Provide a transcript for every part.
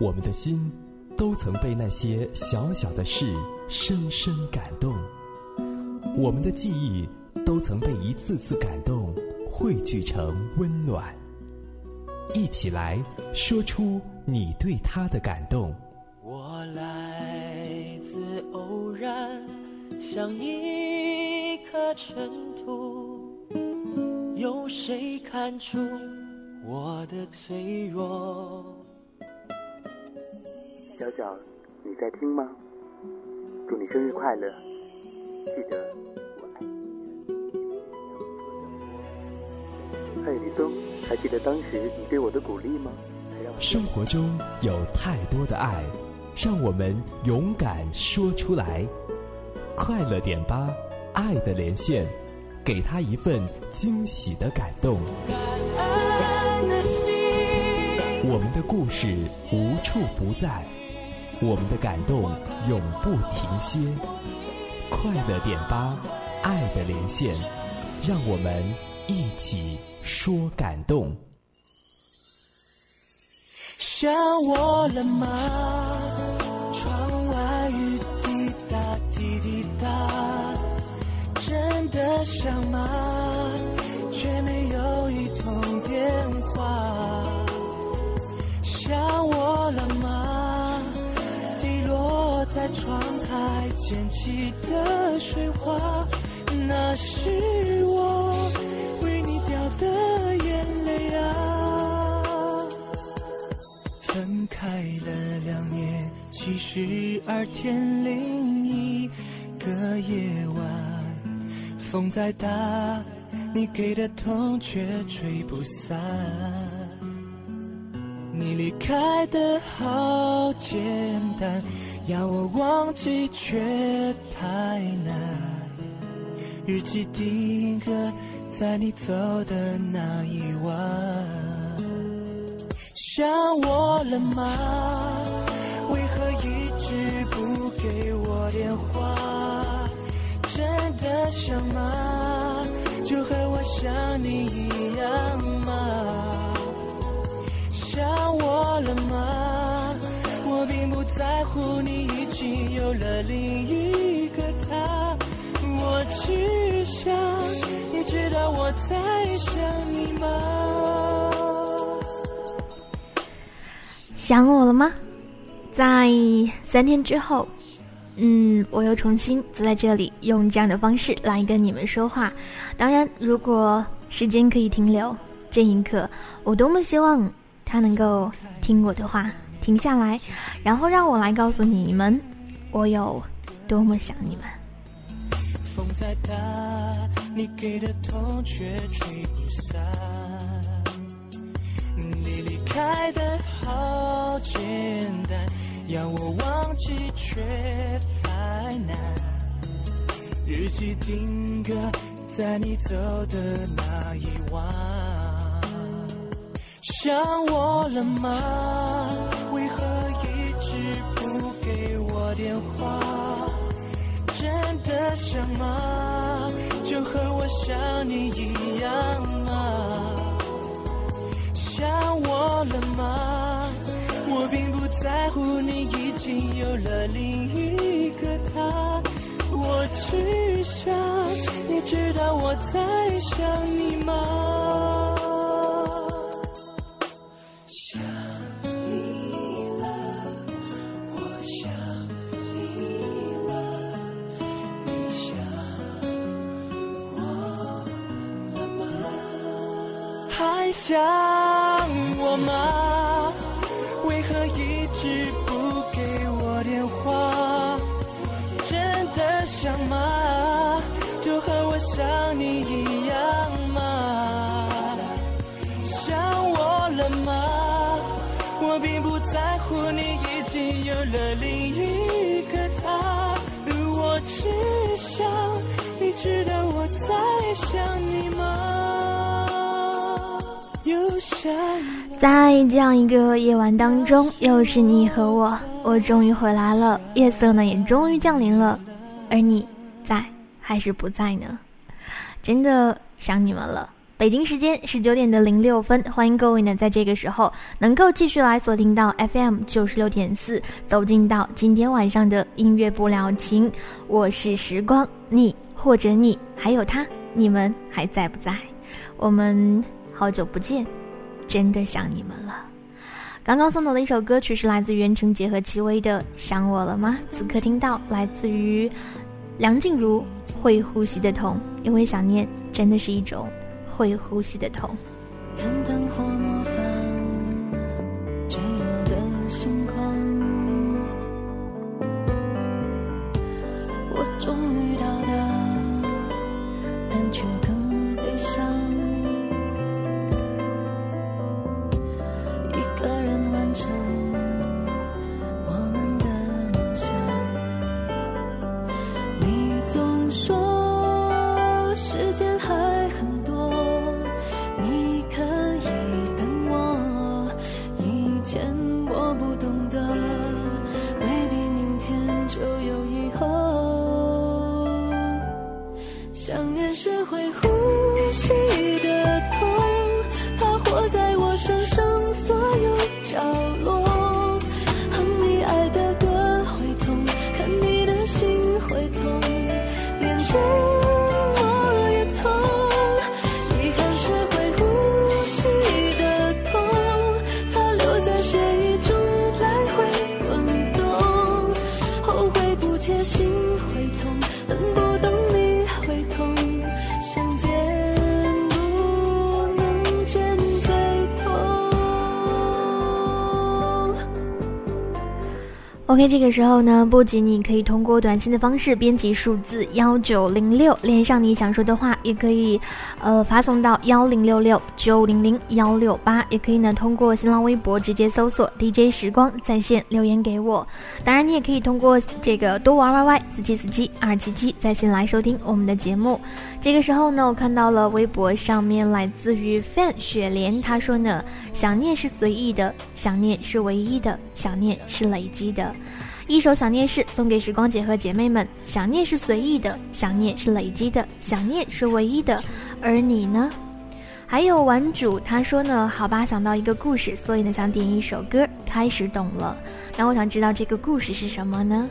我们的心都曾被那些小小的事深深感动，我们的记忆都曾被一次次感动汇聚成温暖。一起来说出你对他的感动。我来自偶然，像一颗尘土，有谁看出我的脆弱？小小，你在听吗？祝你生日快乐！记得我爱你。嘿，李松，还记得当时你对我的鼓励吗？生活中有太多的爱，让我们勇敢说出来。快乐点吧，爱的连线，给他一份惊喜的感动。我们的故事无处不在。我们的感动永不停歇，快乐点吧，爱的连线，让我们一起说感动。想我了吗？窗外雨滴答滴滴答，真的想吗？溅起的水花，那是我为你掉的眼泪啊。分开了两年，其实二天另一个夜晚，风再大，你给的痛却吹不散。你离开的好简单。要我忘记却太难，日记定格在你走的那一晚。想我了吗？为何一直不给我电话？真的想吗？就和我想你一样吗？想我了吗？在乎你已经有了另一个他，我只想你知道我在想你吗？想我了吗？在三天之后，嗯，我又重新坐在这里，用这样的方式来跟你们说话。当然，如果时间可以停留，这一刻，我多么希望他能够听我的话。停下来，然后让我来告诉你们，我有多么想你们。风再大，你给的痛却吹不散。你离开的好简单，要我忘记却太难。日记定格在你走的那一晚。想我了吗？为何一直不给我电话？真的想吗？就和我想你一样吗？想我了吗？我并不在乎你已经有了另一个他，我只想你知道我在想你吗？在这样一个夜晚当中，又是你和我，我终于回来了，夜色呢也终于降临了，而你在还是不在呢？真的想你们了，北京时间十九点的零六分，欢迎各位呢，在这个时候能够继续来锁定到 FM 九十六点四，走进到今天晚上的音乐不了情。我是时光，你或者你还有他，你们还在不在？我们好久不见，真的想你们了。刚刚送走的一首歌曲是来自袁成杰和戚薇的《想我了吗》，此刻听到来自于梁静茹《会呼吸的痛》，因为想念真的是一种。会呼吸的痛。OK，这个时候呢，不仅你可以通过短信的方式编辑数字幺九零六连上你想说的话，也可以，呃，发送到幺零六六九零零幺六八，也可以呢通过新浪微博直接搜索 DJ 时光在线留言给我。当然，你也可以通过这个多玩 YY 四七四七二七七在线来收听我们的节目。这个时候呢，我看到了微博上面来自于 fan 雪莲，他说呢，想念是随意的，想念是唯一的，想念是累积的。一首想念是送给时光姐和姐妹们，想念是随意的，想念是累积的，想念是唯一的，而你呢？还有玩主他说呢，好吧，想到一个故事，所以呢想点一首歌，开始懂了。那我想知道这个故事是什么呢？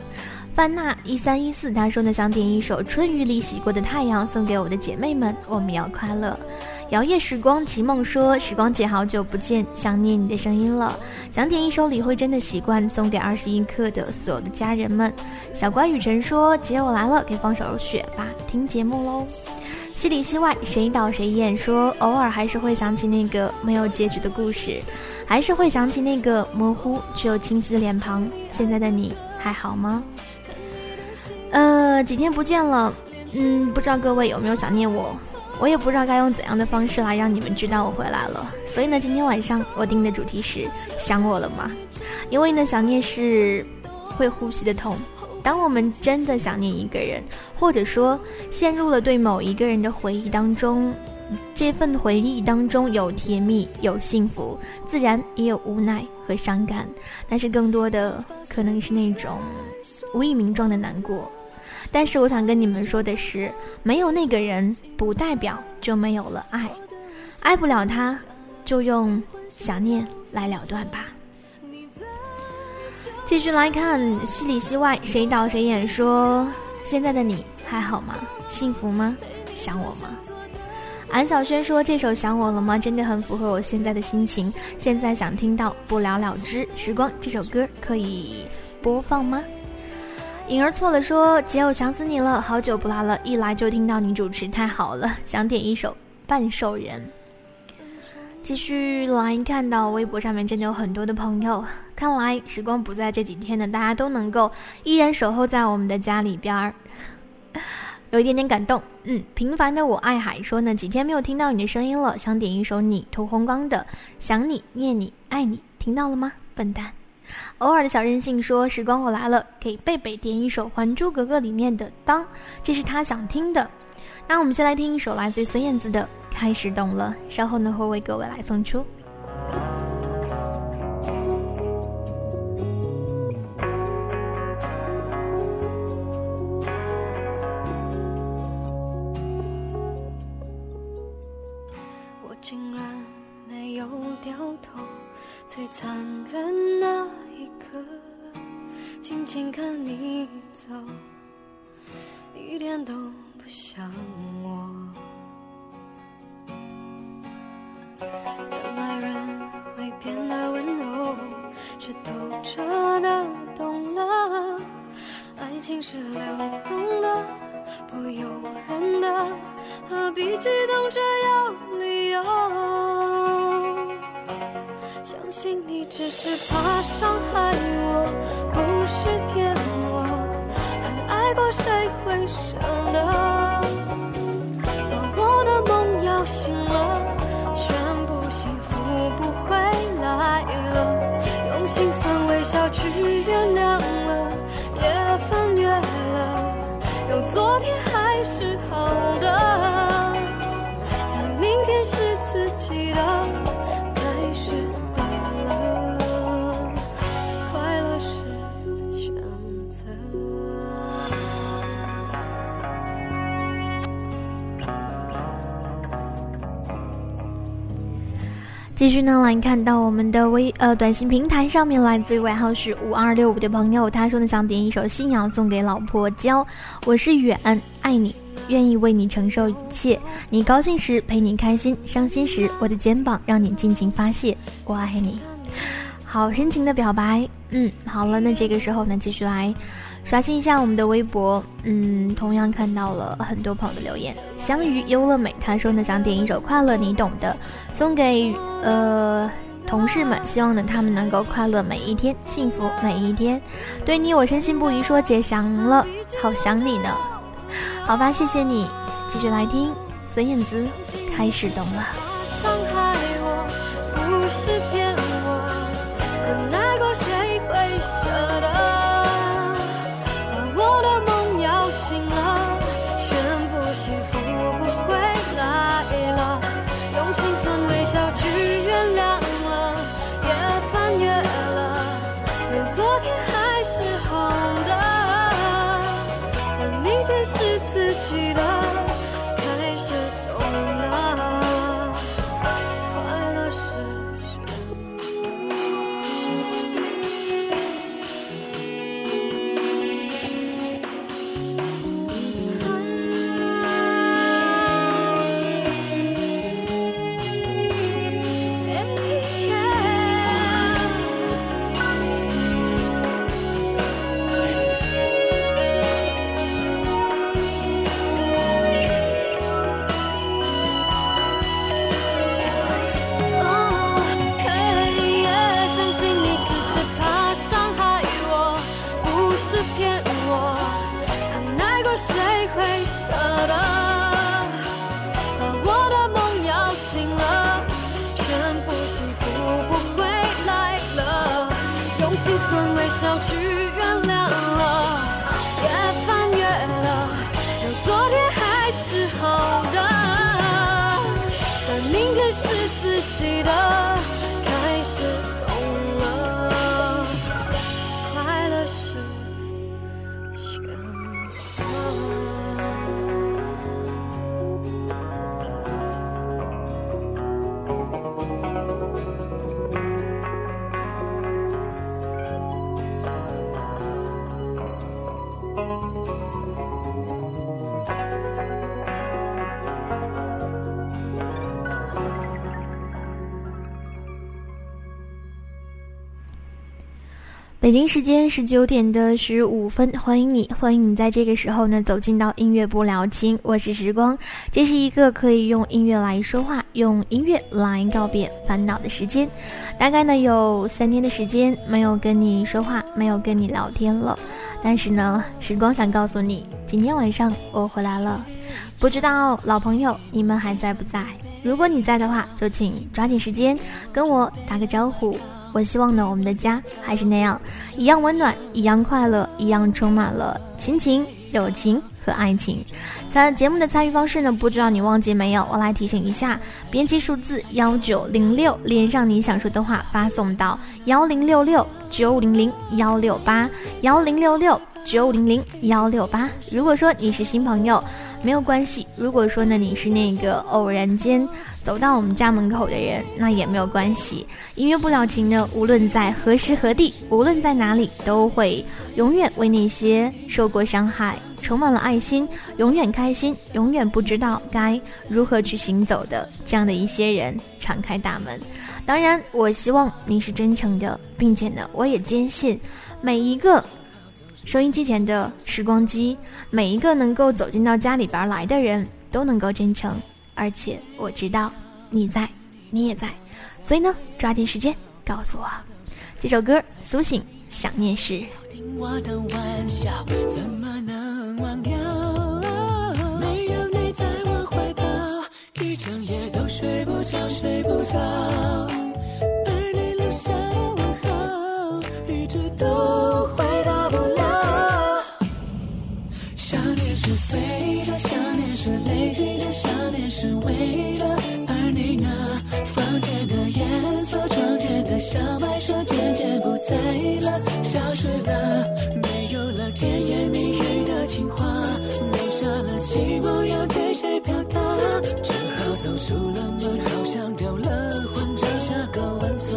范娜一三一四他说呢想点一首春雨里洗过的太阳，送给我的姐妹们，我们要快乐。摇曳时光，齐梦说：“时光姐，好久不见，想念你的声音了。想点一首李慧珍的《习惯》，送给二十一课的所有的家人们。”小乖雨辰说：“姐，我来了，给放首雪吧，听节目喽。”戏里戏外，谁导谁演？说偶尔还是会想起那个没有结局的故事，还是会想起那个模糊却又清晰的脸庞。现在的你还好吗？呃，几天不见了，嗯，不知道各位有没有想念我？我也不知道该用怎样的方式来让你们知道我回来了，所以呢，今天晚上我定的主题是想我了吗？因为呢，想念是会呼吸的痛。当我们真的想念一个人，或者说陷入了对某一个人的回忆当中，这份回忆当中有甜蜜，有幸福，自然也有无奈和伤感，但是更多的可能是那种无以名状的难过。但是我想跟你们说的是，没有那个人，不代表就没有了爱。爱不了他，就用想念来了断吧。继续来看戏里戏外，谁导谁演？说现在的你还好吗？幸福吗？想我吗？安小轩说这首想我了吗？真的很符合我现在的心情。现在想听到不了了之时光这首歌，可以播放吗？颖儿错了，说姐，我想死你了，好久不来了，一来就听到你主持，太好了，想点一首《半兽人》。继续来看到微博上面真的有很多的朋友，看来时光不在这几天呢，大家都能够依然守候在我们的家里边儿，有一点点感动。嗯，平凡的我爱海说呢，几天没有听到你的声音了，想点一首你涂红光的《想你念你爱你》，听到了吗，笨蛋？偶尔的小任性说：“时光我来了，给贝贝点一首《还珠格格》里面的《当》，这是他想听的。那我们先来听一首来自孙燕姿的《开始懂了》，稍后呢会为各位来送出。”一点都不像我。原来人会变得温柔，是透彻的懂了，爱情是流动的，不由人的，何必激动着要理由？相信你只是怕伤害我，不。过谁会舍得？继续呢，来看到我们的微呃短信平台上面，来自于尾号是五二六五的朋友，他说呢想点一首《信仰》送给老婆娇。我是远，爱你，愿意为你承受一切。你高兴时陪你开心，伤心时我的肩膀让你尽情发泄。我爱你，好深情的表白。嗯，好了，那这个时候呢，继续来。刷新一下我们的微博，嗯，同样看到了很多朋友的留言。香鱼优乐美他说呢，想点一首《快乐你懂的》，送给呃同事们，希望呢他们能够快乐每一天，幸福每一天。对你我深信不疑，说姐想了，好想你呢。好吧，谢谢你，继续来听孙燕姿，开始懂了。心酸微笑去北京时间十九点的十五分，欢迎你，欢迎你在这个时候呢走进到音乐不聊情。我是时光，这是一个可以用音乐来说话，用音乐来告别烦恼的时间。大概呢有三天的时间没有跟你说话，没有跟你聊天了。但是呢，时光想告诉你，今天晚上我回来了。不知道老朋友你们还在不在？如果你在的话，就请抓紧时间跟我打个招呼。我希望呢，我们的家还是那样，一样温暖，一样快乐，一样充满了亲情、友情和爱情。参节目的参与方式呢，不知道你忘记没有？我来提醒一下：编辑数字幺九零六，连上你想说的话，发送到幺零六六九零零幺六八幺零六六九零零幺六八。如果说你是新朋友。没有关系。如果说呢你是那个偶然间走到我们家门口的人，那也没有关系。音乐不了情呢，无论在何时何地，无论在哪里，都会永远为那些受过伤害、充满了爱心、永远开心、永远不知道该如何去行走的这样的一些人敞开大门。当然，我希望你是真诚的，并且呢，我也坚信每一个。收音机前的时光机，每一个能够走进到家里边来的人都能够真诚，而且我知道你在，你也在，所以呢，抓紧时间告诉我，这首歌苏醒想念时。一整夜都睡不着，睡不着。房间的颜色，窗前的小白蛇渐渐不在了，消失了，没有了甜言蜜语的情话，留下了寂寞，要对谁表达？只好走出了门，好像丢了魂，找下个温存。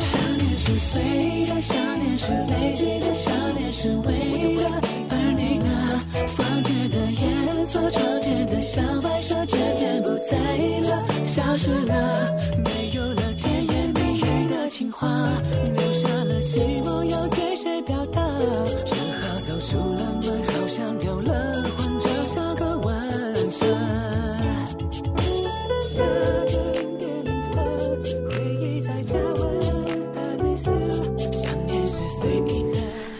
想念是碎的，想念是累积的，想念是唯一的。而你呢房间的颜色，窗前的小白蛇渐渐不在了，话，留下了寂寞，要对谁表达？只好走出了门，好像丢了魂，找下个温存。下个点零分，回忆在加温，I miss you，想念是随意的。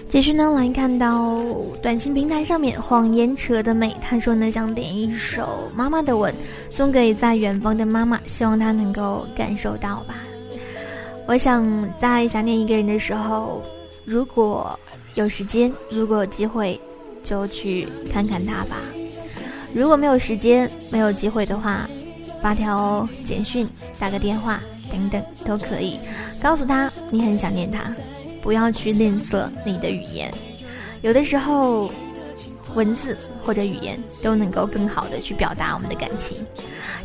继续呢，来看到。短信平台上面，谎言扯得美。他说呢，想点一首《妈妈的吻》，送给在远方的妈妈，希望她能够感受到吧。我想在想念一个人的时候，如果有时间，如果有机会，就去看看他吧。如果没有时间、没有机会的话，发条简讯、打个电话等等都可以，告诉他你很想念他，不要去吝啬你的语言。有的时候，文字或者语言都能够更好的去表达我们的感情。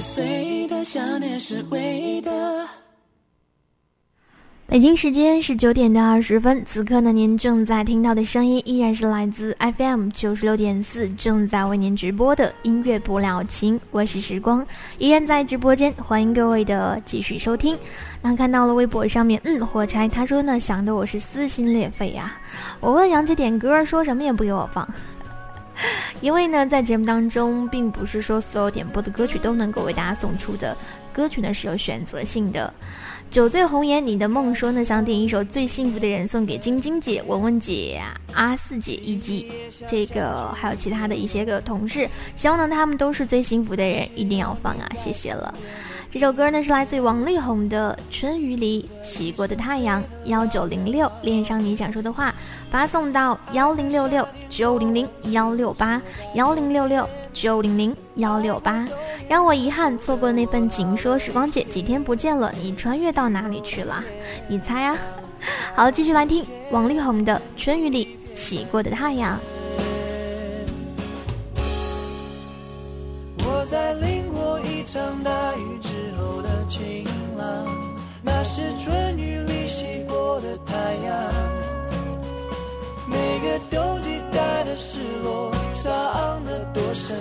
是的。北京时间是九点的二十分，此刻呢，您正在听到的声音依然是来自 FM 九十六点四，正在为您直播的音乐不了情。我是时光，依然在直播间，欢迎各位的继续收听。那看到了微博上面，嗯，火柴他说呢，想的我是撕心裂肺呀。我问杨姐点歌，说什么也不给我放。因为呢，在节目当中，并不是说所有点播的歌曲都能够为大家送出的，歌曲呢是有选择性的。酒醉红颜，你的梦说呢，想点一首《最幸福的人》送给晶晶姐、文文姐、阿四姐以及这个还有其他的一些个同事，希望呢他们都是最幸福的人，一定要放啊，谢谢了。这首歌呢是来自于王力宏的《春雨里洗过的太阳》，幺九零六，恋上你想说的话，发送到幺零六六九零零幺六八幺零六六九零零幺六八。让我遗憾错过那份情，说时光姐几天不见了，你穿越到哪里去了？你猜啊？好，继续来听王力宏的《春雨里洗过的太阳》。冬季带的失落，伤得多深，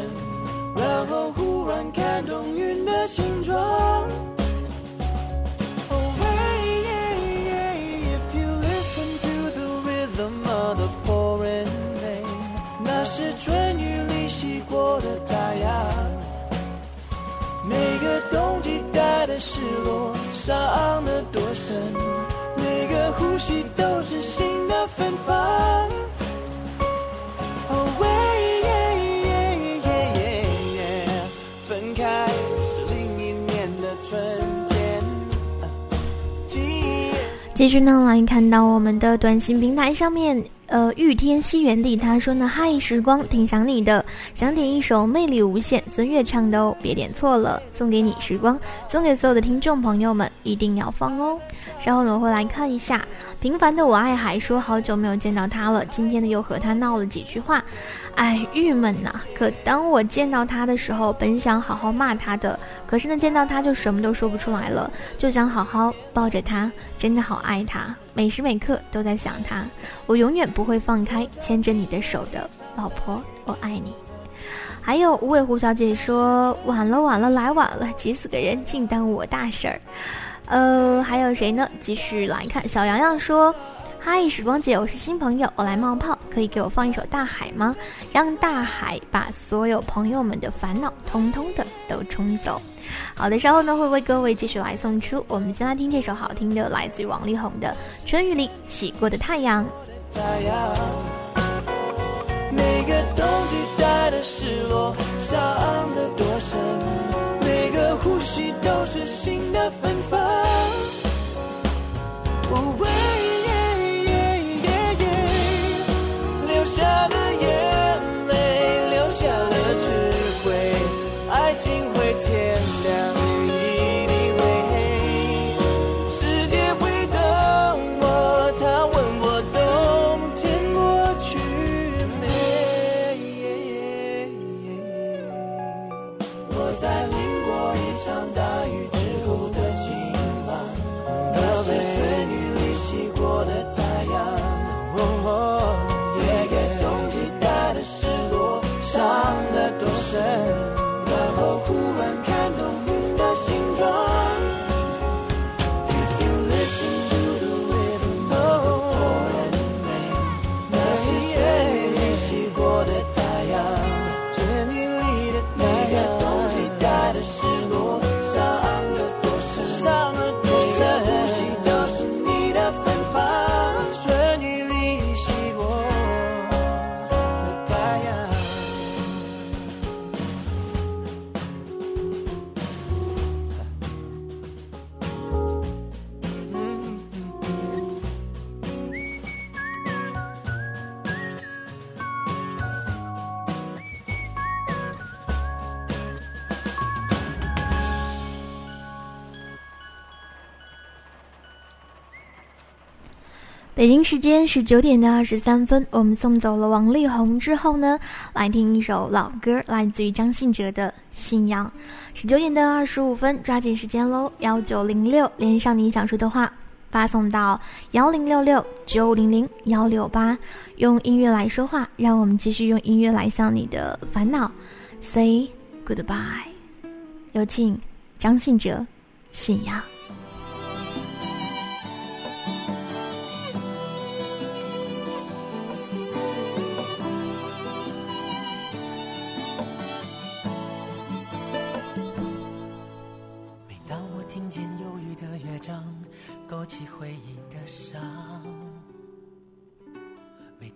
然后忽然看懂云的形状。那是春雨里洗过的太阳。每个冬季带的失落，伤得多深，每个呼吸都是新的芬芳。继续呢，来看到我们的短信平台上面。呃，玉天西园地，他说呢，嗨，时光挺想你的，想点一首《魅力无限》，孙悦唱的哦，别点错了，送给你，时光，送给所有的听众朋友们，一定要放哦。稍后呢，我会来看一下，平凡的我爱海说好久没有见到他了，今天呢又和他闹了几句话，哎，郁闷呐。可当我见到他的时候，本想好好骂他的，可是呢见到他就什么都说不出来了，就想好好抱着他，真的好爱他。每时每刻都在想他，我永远不会放开牵着你的手的老婆，我爱你。还有无尾狐小姐说晚了晚了来晚了，急死个人，净耽误我大事儿。呃，还有谁呢？继续来看，小洋洋说。嗨，时光姐，我是新朋友，我来冒泡，可以给我放一首《大海》吗？让大海把所有朋友们的烦恼通通的都冲走。好的，稍后呢会为各位继续来送出。我们先来听这首好听的，来自于王力宏的《春雨里洗过的太阳》。每个冬季带的失落，伤的多深，每个呼吸都是新的芬芳。北京时间是九点的二十三分，我们送走了王力宏之后呢，来听一首老歌，来自于张信哲的《信仰》。十九点的二十五分，抓紧时间喽！幺九零六连上你想说的话，发送到幺零六六九零零幺六八，用音乐来说话，让我们继续用音乐来向你的烦恼 say goodbye。有请张信哲，《信仰》。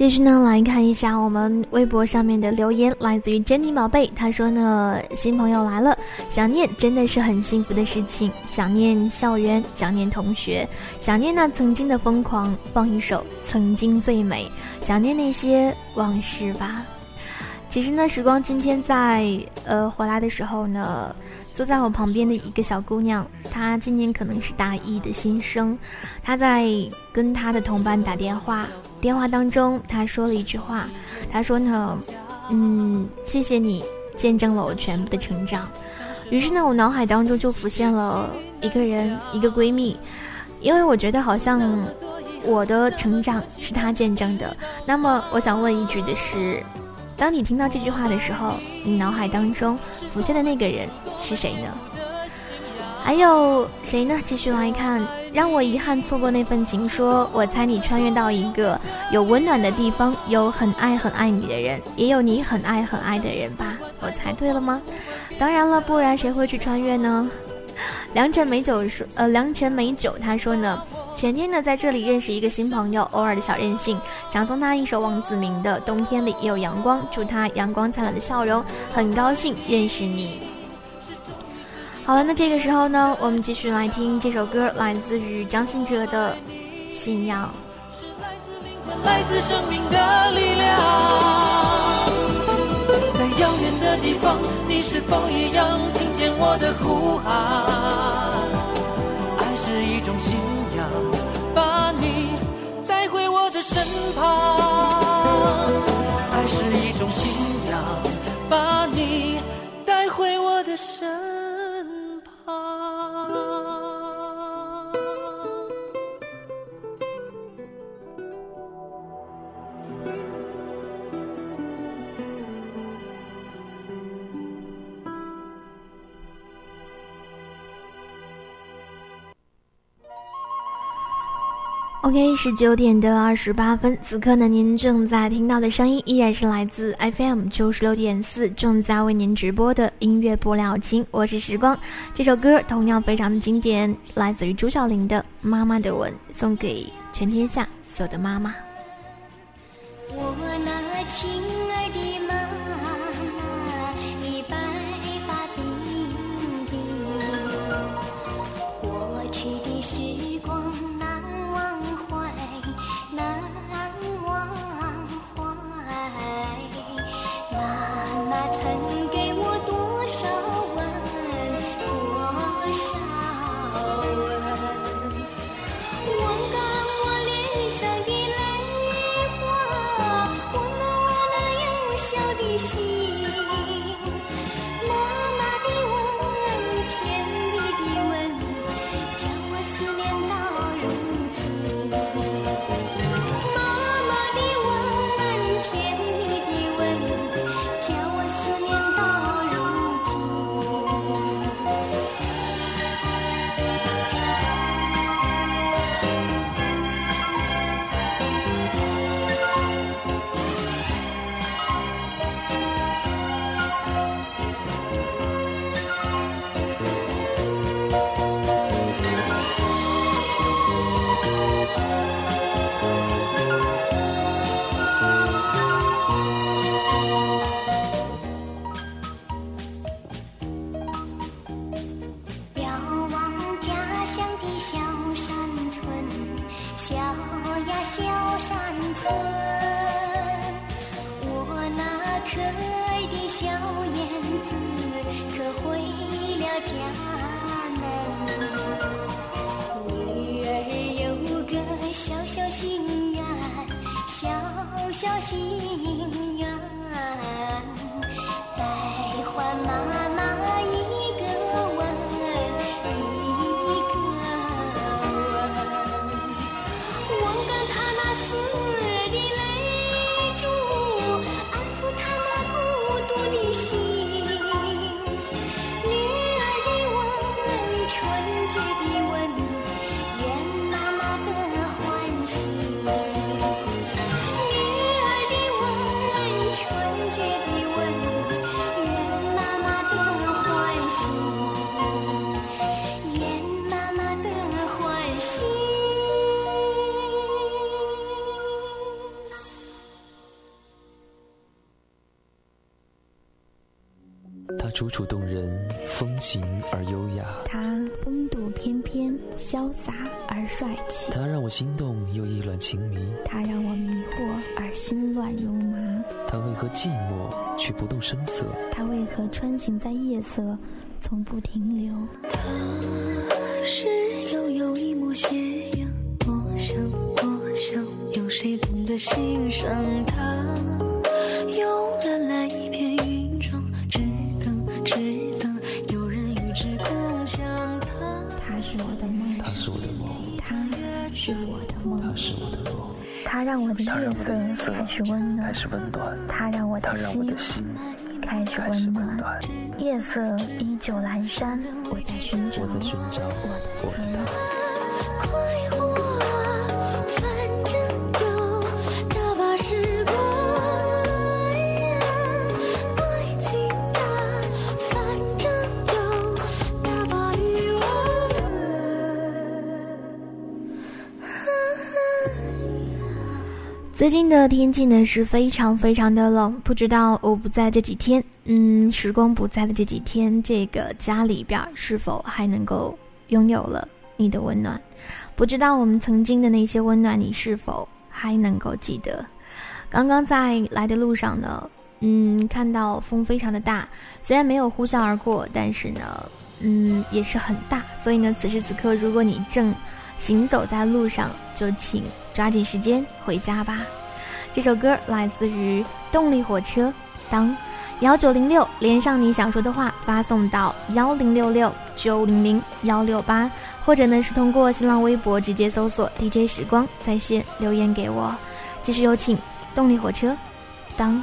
继续呢，来看一下我们微博上面的留言，来自于珍妮宝贝，她说呢，新朋友来了，想念真的是很幸福的事情，想念校园，想念同学，想念那曾经的疯狂，放一首《曾经最美》，想念那些往事吧。其实呢，时光今天在呃回来的时候呢。坐在我旁边的一个小姑娘，她今年可能是大一的新生，她在跟她的同伴打电话。电话当中，他说了一句话，他说呢，嗯，谢谢你见证了我全部的成长。于是呢，我脑海当中就浮现了一个人，一个闺蜜，因为我觉得好像我的成长是她见证的。那么，我想问一句的是。当你听到这句话的时候，你脑海当中浮现的那个人是谁呢？还有谁呢？继续来看，让我遗憾错过那份情。说我猜你穿越到一个有温暖的地方，有很爱很爱你的人，也有你很爱很爱的人吧？我猜对了吗？当然了，不然谁会去穿越呢？良辰美酒说，呃，良辰美酒，他说呢。前天呢，在这里认识一个新朋友，偶尔的小任性，想送他一首王子明的《冬天里也有阳光》，祝他阳光灿烂的笑容。很高兴认识你。好了，那这个时候呢，我们继续来听这首歌，来自于张信哲的《信仰》。来自生命的力量，在遥远的地方，你是否一样听见我的呼喊？爱是一种信仰把你带回我的身旁，爱是一种信仰，把你带回我的身。OK，十九点的二十八分，此刻呢，您正在听到的声音依然是来自 FM 九十六点四，正在为您直播的音乐不了情，我是时光。这首歌同样非常的经典，来自于朱晓琳的《妈妈的吻》，送给全天下所有的妈妈。我那亲爱风情而优雅。他风度翩翩，潇洒而帅气。他让我心动又意乱情迷。他让我迷惑而心乱如麻。他为何寂寞却不动声色？他为何穿行在夜色，从不停留？他是悠悠一抹斜阳，我想，我想，有谁懂得欣赏他？是我的梦，他是我的梦。他让我的夜色开始温暖，开始温暖。他让我的心开始温暖。夜色依旧阑珊，我在寻找，我在寻找我的他。最近的天气呢是非常非常的冷，不知道我不在这几天，嗯，时光不在的这几天，这个家里边是否还能够拥有了你的温暖？不知道我们曾经的那些温暖，你是否还能够记得？刚刚在来的路上呢，嗯，看到风非常的大，虽然没有呼啸而过，但是呢，嗯，也是很大。所以呢，此时此刻，如果你正行走在路上，就请抓紧时间回家吧。这首歌来自于动力火车，当幺九零六连上你想说的话，发送到幺零六六九零零幺六八，或者呢是通过新浪微博直接搜索 DJ 时光在线留言给我。继续有请动力火车，当。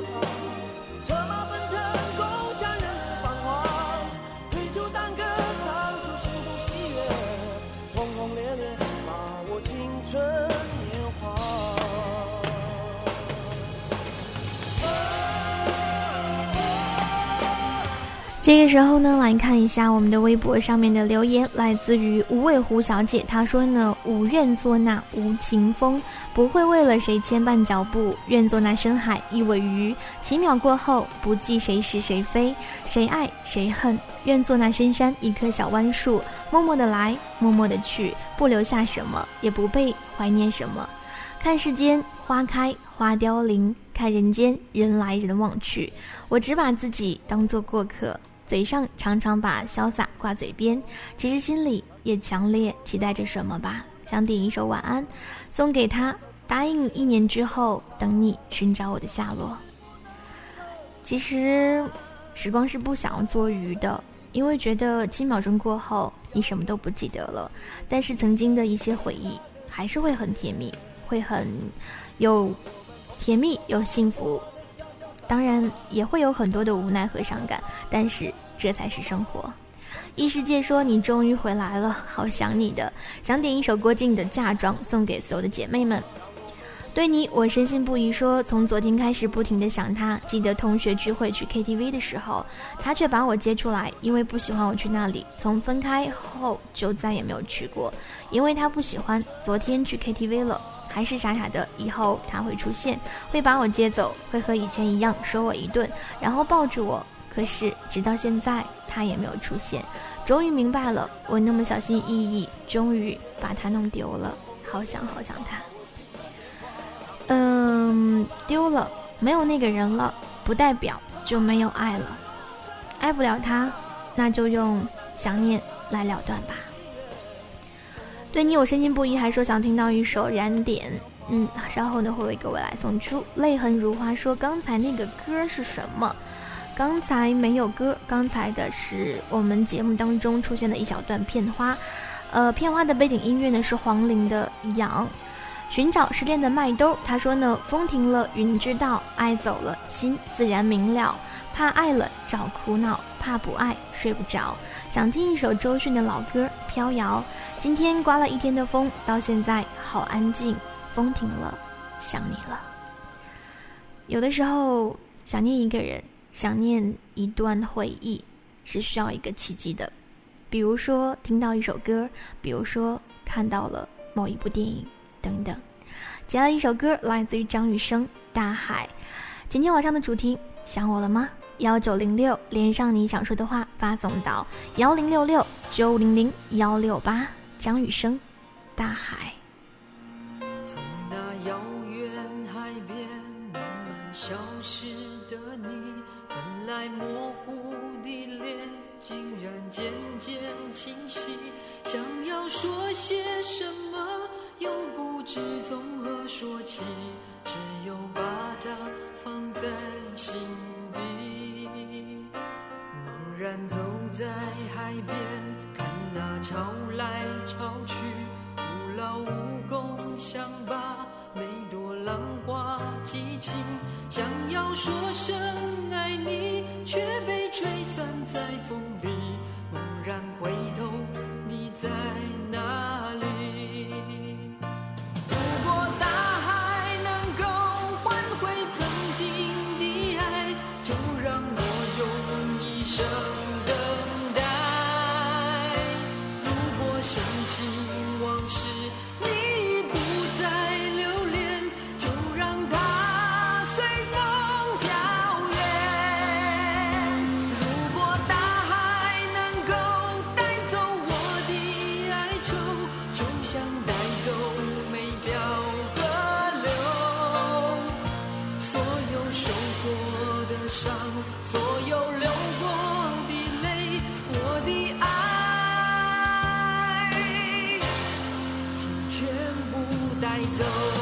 潇这个时候呢，来看一下我们的微博上面的留言，来自于无畏胡小姐，她说呢：“吾愿做那无情风，不会为了谁牵绊脚步；愿做那深海一尾鱼，几秒过后不计谁是谁非，谁爱谁恨。愿做那深山一棵小桉树，默默的来，默默的去，不留下什么，也不被怀念什么。看世间花开花凋零，看人间人来人往去，我只把自己当做过客。”嘴上常常把潇洒挂嘴边，其实心里也强烈期待着什么吧。想点一首晚安，送给他。答应一年之后等你寻找我的下落。其实，时光是不想要做鱼的，因为觉得七秒钟过后你什么都不记得了。但是曾经的一些回忆还是会很甜蜜，会很有甜蜜有幸福。当然也会有很多的无奈和伤感，但是这才是生活。异世界说你终于回来了，好想你的，想点一首郭靖的《嫁妆》送给所有的姐妹们。对你，我深信不疑。说从昨天开始不停的想他，记得同学聚会去 KTV 的时候，他却把我接出来，因为不喜欢我去那里。从分开后就再也没有去过，因为他不喜欢。昨天去 KTV 了，还是傻傻的。以后他会出现，会把我接走，会和以前一样说我一顿，然后抱住我。可是直到现在，他也没有出现。终于明白了，我那么小心翼翼，终于把他弄丢了。好想好想他。嗯，丢了，没有那个人了，不代表就没有爱了。爱不了他，那就用想念来了断吧。对你有深信不疑，还说想听到一首《燃点》。嗯，稍后呢会为各位来送出。泪痕如花说刚才那个歌是什么？刚才没有歌，刚才的是我们节目当中出现的一小段片花。呃，片花的背景音乐呢是黄龄的《痒》。寻找失恋的麦兜，他说呢：风停了，云知道；爱走了，心自然明了。怕爱了找苦恼，怕不爱睡不着。想听一首周迅的老歌《飘摇》。今天刮了一天的风，到现在好安静。风停了，想你了。有的时候想念一个人，想念一段回忆，是需要一个契机的。比如说听到一首歌，比如说看到了某一部电影。等等，接下来一首歌来自于张雨生《大海》。今天晚上的主题，想我了吗？幺九零六，连上你想说的话，发送到幺零六六九零零幺六八。张雨生，《大海》。从那遥远海边慢慢消失的你，本来模糊的脸，竟然渐渐清晰。想要说些什么？又不知从何说起，只有把它放在心底。然走在海边，看那潮来潮去，徒劳无功，想把每朵浪花记清。想要说声爱你，却被吹散在风里。猛然回 door.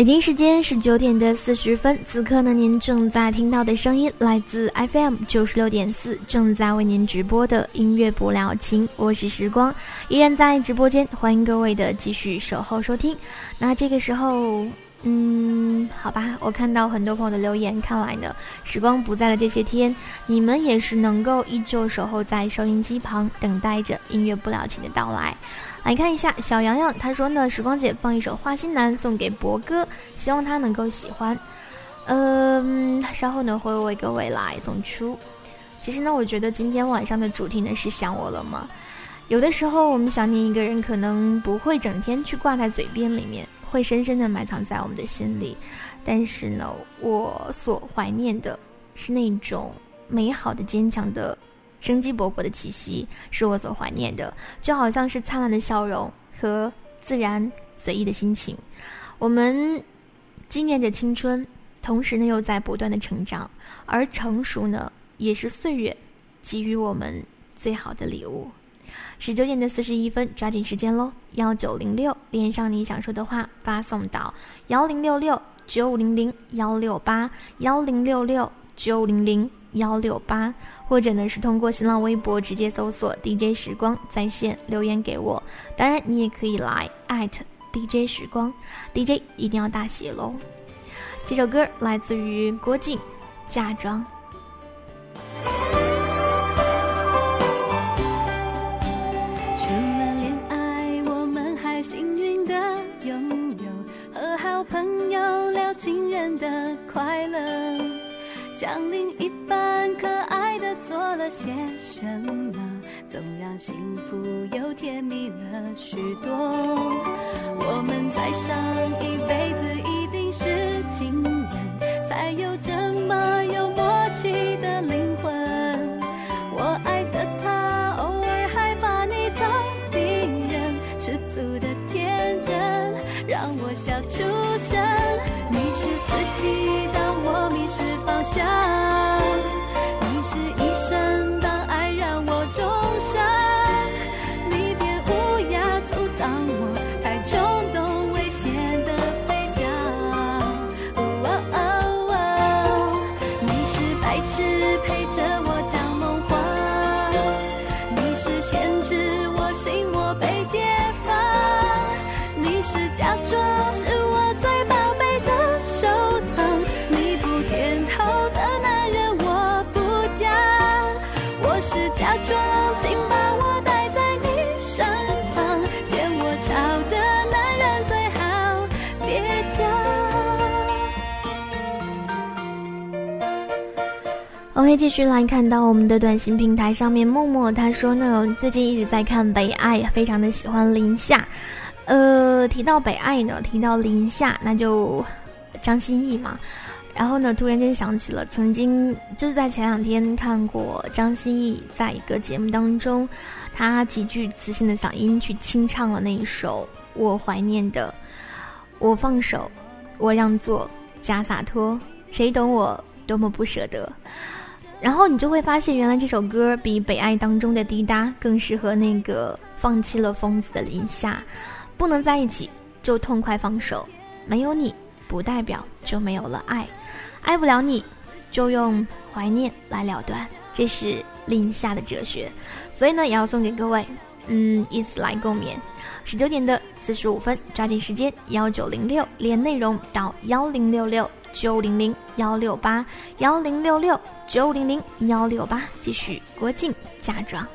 北京时间是九点的四十分，此刻呢，您正在听到的声音来自 FM 九十六点四，正在为您直播的音乐不了情，我是时光，依然在直播间，欢迎各位的继续守候收听。那这个时候，嗯，好吧，我看到很多朋友的留言，看来呢，时光不在的这些天，你们也是能够依旧守候在收音机旁，等待着音乐不了情的到来。来看一下小洋洋，他说呢，时光姐放一首《花心男》送给博哥，希望他能够喜欢。嗯，稍后呢会为各位来送出。其实呢，我觉得今天晚上的主题呢是想我了吗？有的时候我们想念一个人，可能不会整天去挂在嘴边里面，会深深的埋藏在我们的心里。但是呢，我所怀念的是那种美好的、坚强的。生机勃勃的气息是我所怀念的，就好像是灿烂的笑容和自然随意的心情。我们纪念着青春，同时呢又在不断的成长，而成熟呢也是岁月给予我们最好的礼物。十九点的四十一分，抓紧时间喽！幺九零六连上你想说的话，发送到幺零六六九五零零幺六八幺零六六九五零零。幺六八，或者呢是通过新浪微博直接搜索 DJ 时光在线留言给我。当然，你也可以来艾特 @DJ 时光，DJ 一定要大写喽。这首歌来自于郭靖，《嫁妆》。情人的快乐。将另一半可爱的做了些什么，总让幸福又甜蜜了许多。我们再上一辈子一定是情人，才有这么有默契的灵魂。继续来看到我们的短信平台上面，默默他说呢，最近一直在看《北爱》，非常的喜欢林夏。呃，提到《北爱》呢，提到林夏，那就张歆艺嘛。然后呢，突然间想起了曾经就是在前两天看过张歆艺在一个节目当中，他极具磁性的嗓音去清唱了那一首我怀念的，我放手，我让座，假洒脱，谁懂我多么不舍得。然后你就会发现，原来这首歌比《北爱》当中的滴答更适合那个放弃了疯子的林夏。不能在一起，就痛快放手。没有你，不代表就没有了爱。爱不了你，就用怀念来了断。这是林夏的哲学。所以呢，也要送给各位，嗯，以此来共勉。十九点的四十五分，抓紧时间，幺九零六连内容到幺零六六。九零零幺六八幺零六六九零零幺六八，继续郭靖嫁妆。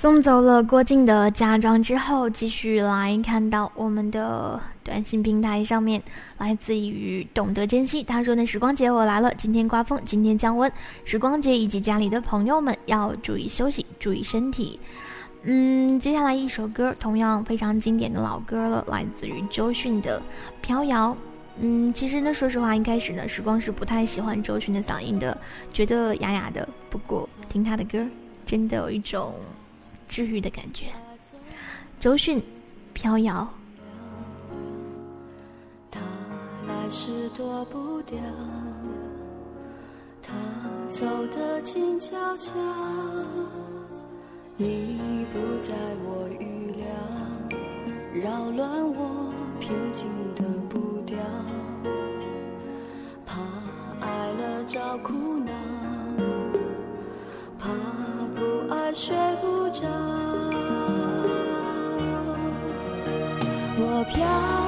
送走了郭靖的嫁妆之后，继续来看到我们的短信平台上面，来自于懂得珍惜。他说呢，时光姐我来了，今天刮风，今天降温，时光姐以及家里的朋友们要注意休息，注意身体。嗯，接下来一首歌，同样非常经典的老歌了，来自于周迅的《飘摇》。嗯，其实呢，说实话，一开始呢，时光是不太喜欢周迅的嗓音的，觉得哑哑的。不过听他的歌，真的有一种。治愈的感觉。周迅，飘摇。他来时躲不掉，他走得静悄悄。你不在我预料，扰乱我平静的步调。怕爱了找苦恼，怕不爱睡不着。我飘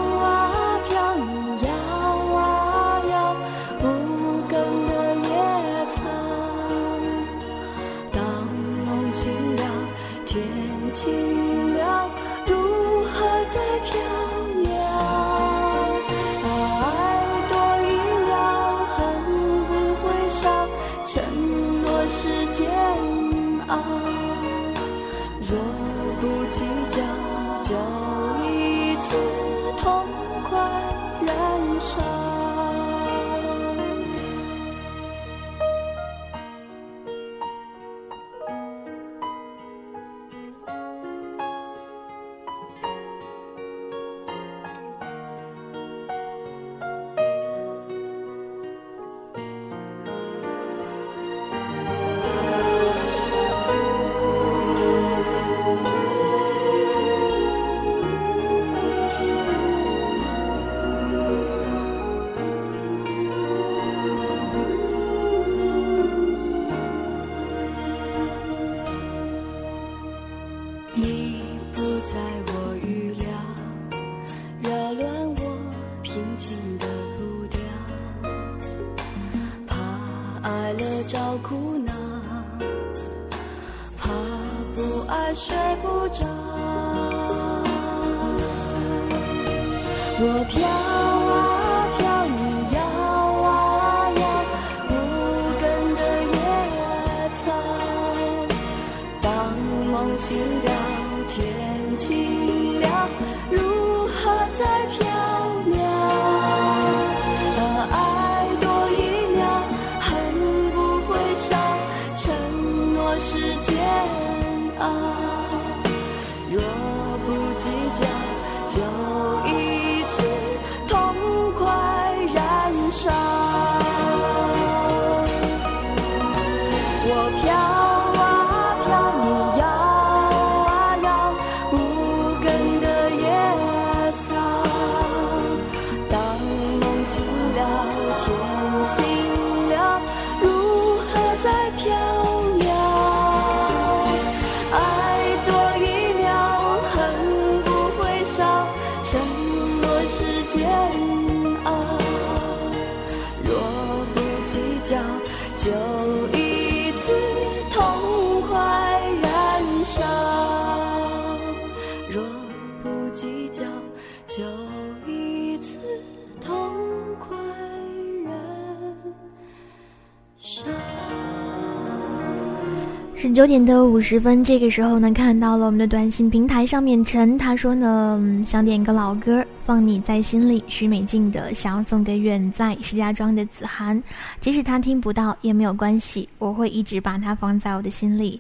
九点的五十分，这个时候呢，看到了我们的短信平台上面，陈他说呢，想点一个老歌，放你在心里，许美静的，想要送给远在石家庄的子涵，即使他听不到也没有关系，我会一直把它放在我的心里。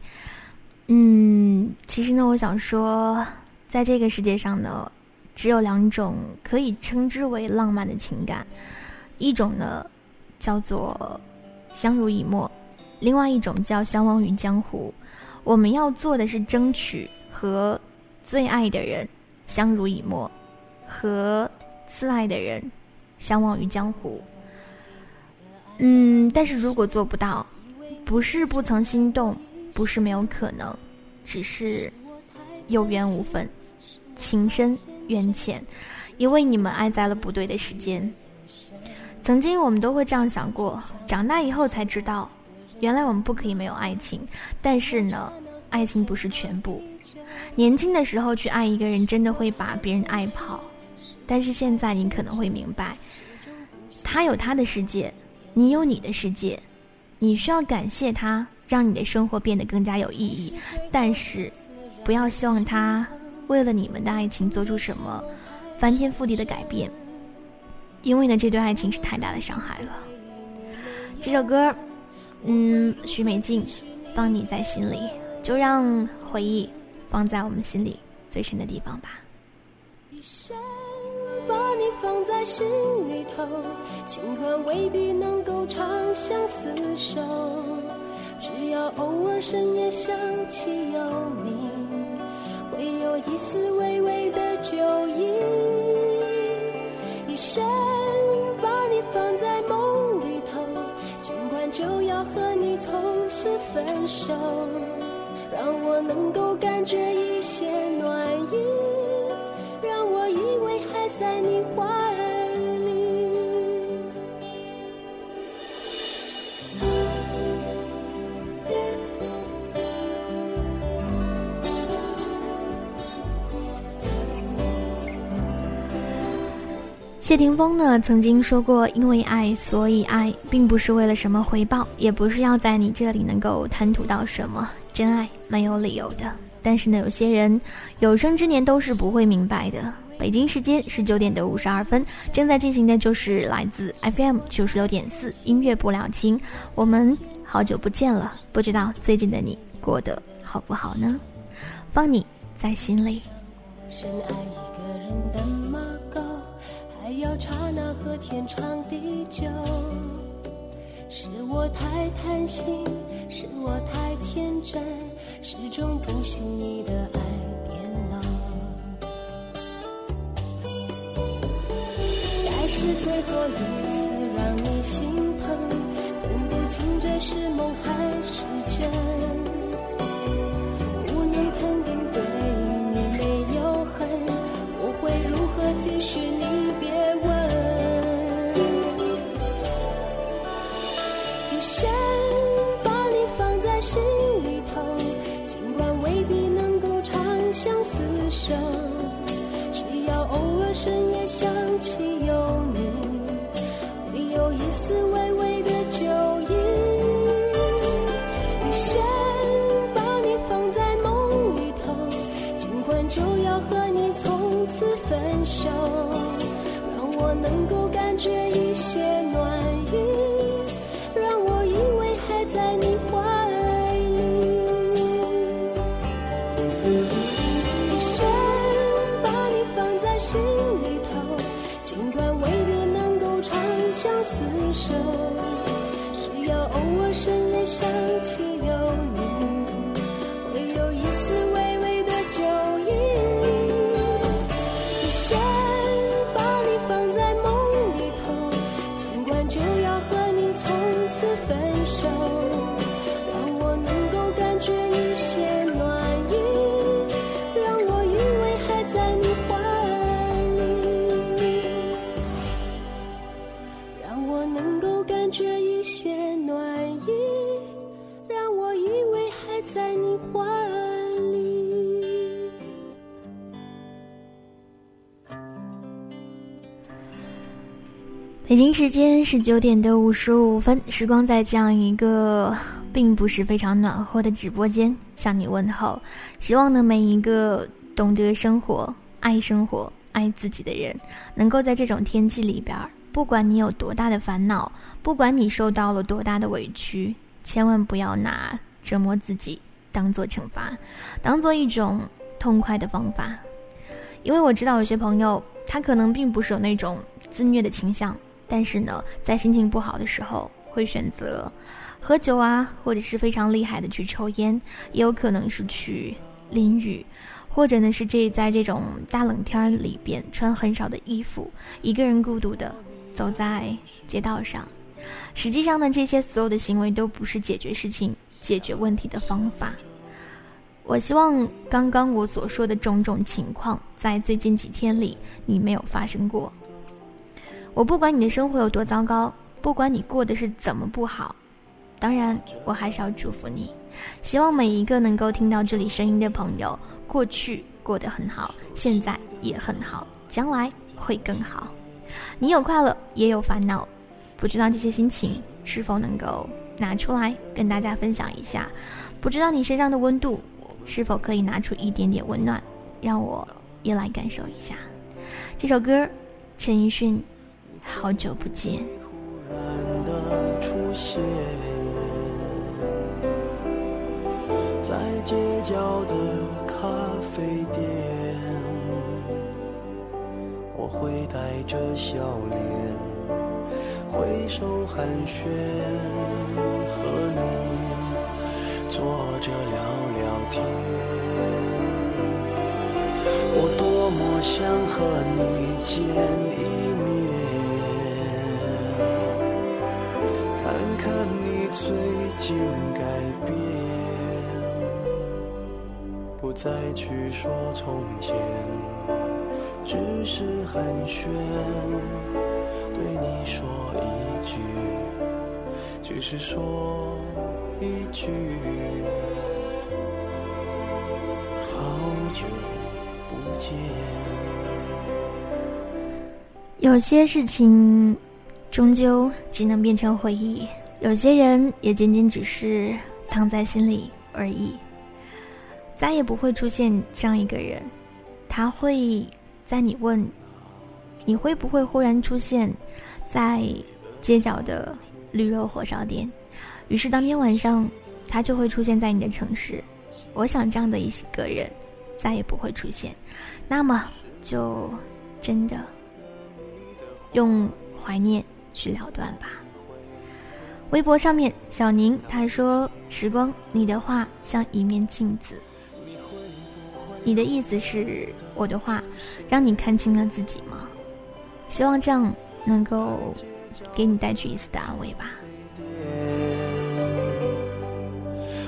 嗯，其实呢，我想说，在这个世界上呢，只有两种可以称之为浪漫的情感，一种呢，叫做相濡以沫。另外一种叫相忘于江湖，我们要做的是争取和最爱的人相濡以沫，和自爱的人相忘于江湖。嗯，但是如果做不到，不是不曾心动，不是没有可能，只是有缘无分，情深缘浅，因为你们爱在了不对的时间。曾经我们都会这样想过，长大以后才知道。原来我们不可以没有爱情，但是呢，爱情不是全部。年轻的时候去爱一个人，真的会把别人爱跑。但是现在你可能会明白，他有他的世界，你有你的世界，你需要感谢他，让你的生活变得更加有意义。但是，不要希望他为了你们的爱情做出什么翻天覆地的改变，因为呢，这对爱情是太大的伤害了。这首歌，嗯，许美静，放你在心里，就让回忆放在我们心里最深的地方吧。一生把你放在心里头，尽管未必能够长相厮守，只要偶尔深夜想起有你，会有一丝微微的酒意。一生把你放在，就要和你从此分手，让我能够感觉一些暖意。让我以为还在你怀谢霆锋呢曾经说过：“因为爱，所以爱，并不是为了什么回报，也不是要在你这里能够贪图到什么。真爱没有理由的，但是呢，有些人有生之年都是不会明白的。”北京时间十九点的五十二分，正在进行的就是来自 FM 九十六点四音乐不了情。我们好久不见了，不知道最近的你过得好不好呢？放你在心里。深爱一个人的，和天长地久。是我太贪心，是我太天真，始终不信你的爱变老。该。是最后一次让你心疼，分不清这是梦还是真。不能肯定对你没有恨，我会如何继续？你北京时间是九点的五十五分，时光在这样一个 并不是非常暖和的直播间向你问候。希望呢，每一个懂得生活、爱生活、爱自己的人，能够在这种天气里边，不管你有多大的烦恼，不管你受到了多大的委屈，千万不要拿折磨自己当做惩罚，当做一种痛快的方法。因为我知道有些朋友，他可能并不是有那种自虐的倾向。但是呢，在心情不好的时候，会选择喝酒啊，或者是非常厉害的去抽烟，也有可能是去淋雨，或者呢是这在这种大冷天里边穿很少的衣服，一个人孤独的走在街道上。实际上呢，这些所有的行为都不是解决事情、解决问题的方法。我希望刚刚我所说的种种情况，在最近几天里你没有发生过。我不管你的生活有多糟糕，不管你过的是怎么不好，当然我还是要祝福你，希望每一个能够听到这里声音的朋友，过去过得很好，现在也很好，将来会更好。你有快乐，也有烦恼，不知道这些心情是否能够拿出来跟大家分享一下？不知道你身上的温度是否可以拿出一点点温暖，让我也来感受一下。这首歌，陈奕迅，《好久不见》。在街角的咖啡店，我会带着笑脸，挥手寒暄，和你坐着聊聊天。我多么想和你见最近改变。不再去说从前，只是寒暄，对你说一句，只是说一句，好久不见。有些事情终究只能变成回忆，有些人也仅仅只是藏在心里而已。再也不会出现这样一个人，他会在你问你会不会忽然出现在街角的驴肉火烧店，于是当天晚上他就会出现在你的城市。我想这样的一个人再也不会出现，那么就真的用怀念去了断吧。微博上面小宁他说：“时光，你的话像一面镜子。”你的意思是我的话，让你看清了自己吗？希望这样能够给你带去一丝的安慰吧。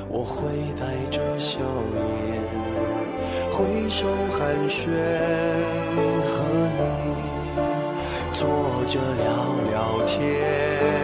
我会带着笑脸，挥手寒暄，和你坐着聊聊天。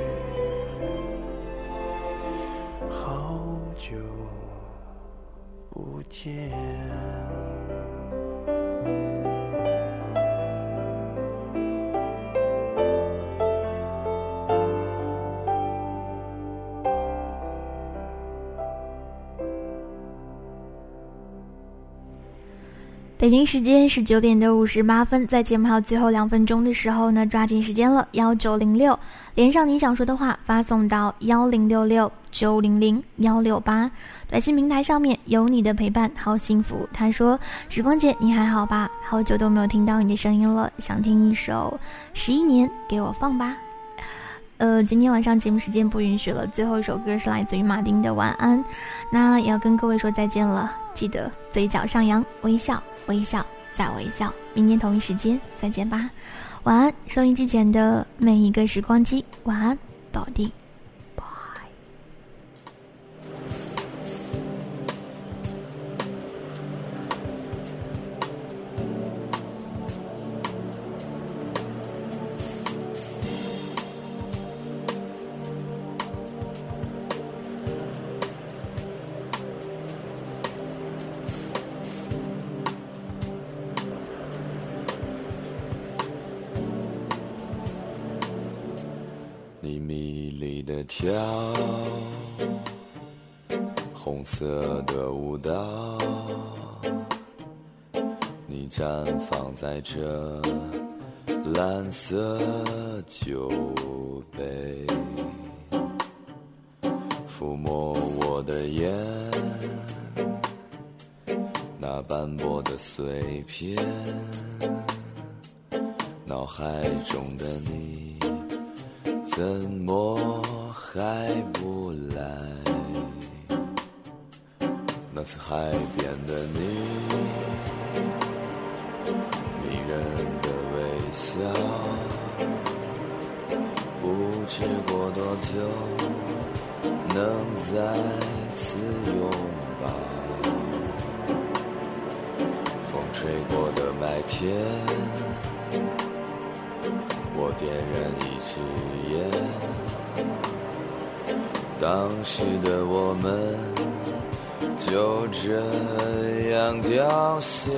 天。北京时间是九点的五十八分，在节目还有最后两分钟的时候呢，抓紧时间了，幺九零六连上你想说的话，发送到幺零六六九零零幺六八，短信平台上面有你的陪伴，好幸福。他说：“时光姐，你还好吧？好久都没有听到你的声音了，想听一首《十一年》，给我放吧。”呃，今天晚上节目时间不允许了，最后一首歌是来自于马丁的《晚安》，那也要跟各位说再见了，记得嘴角上扬，微笑。微笑，再微笑。明天同一时间再见吧，晚安，收音机前的每一个时光机，晚安，保定。你迷离的跳红色的舞蹈，你绽放在这蓝色酒杯，抚摸我的眼，那斑驳的碎片，脑海中的你。怎么？还不来？那次海边的你，迷人的微笑，不知过多久能再次拥抱。风吹过的麦田，我点燃一支，当时的我们。就这样凋谢。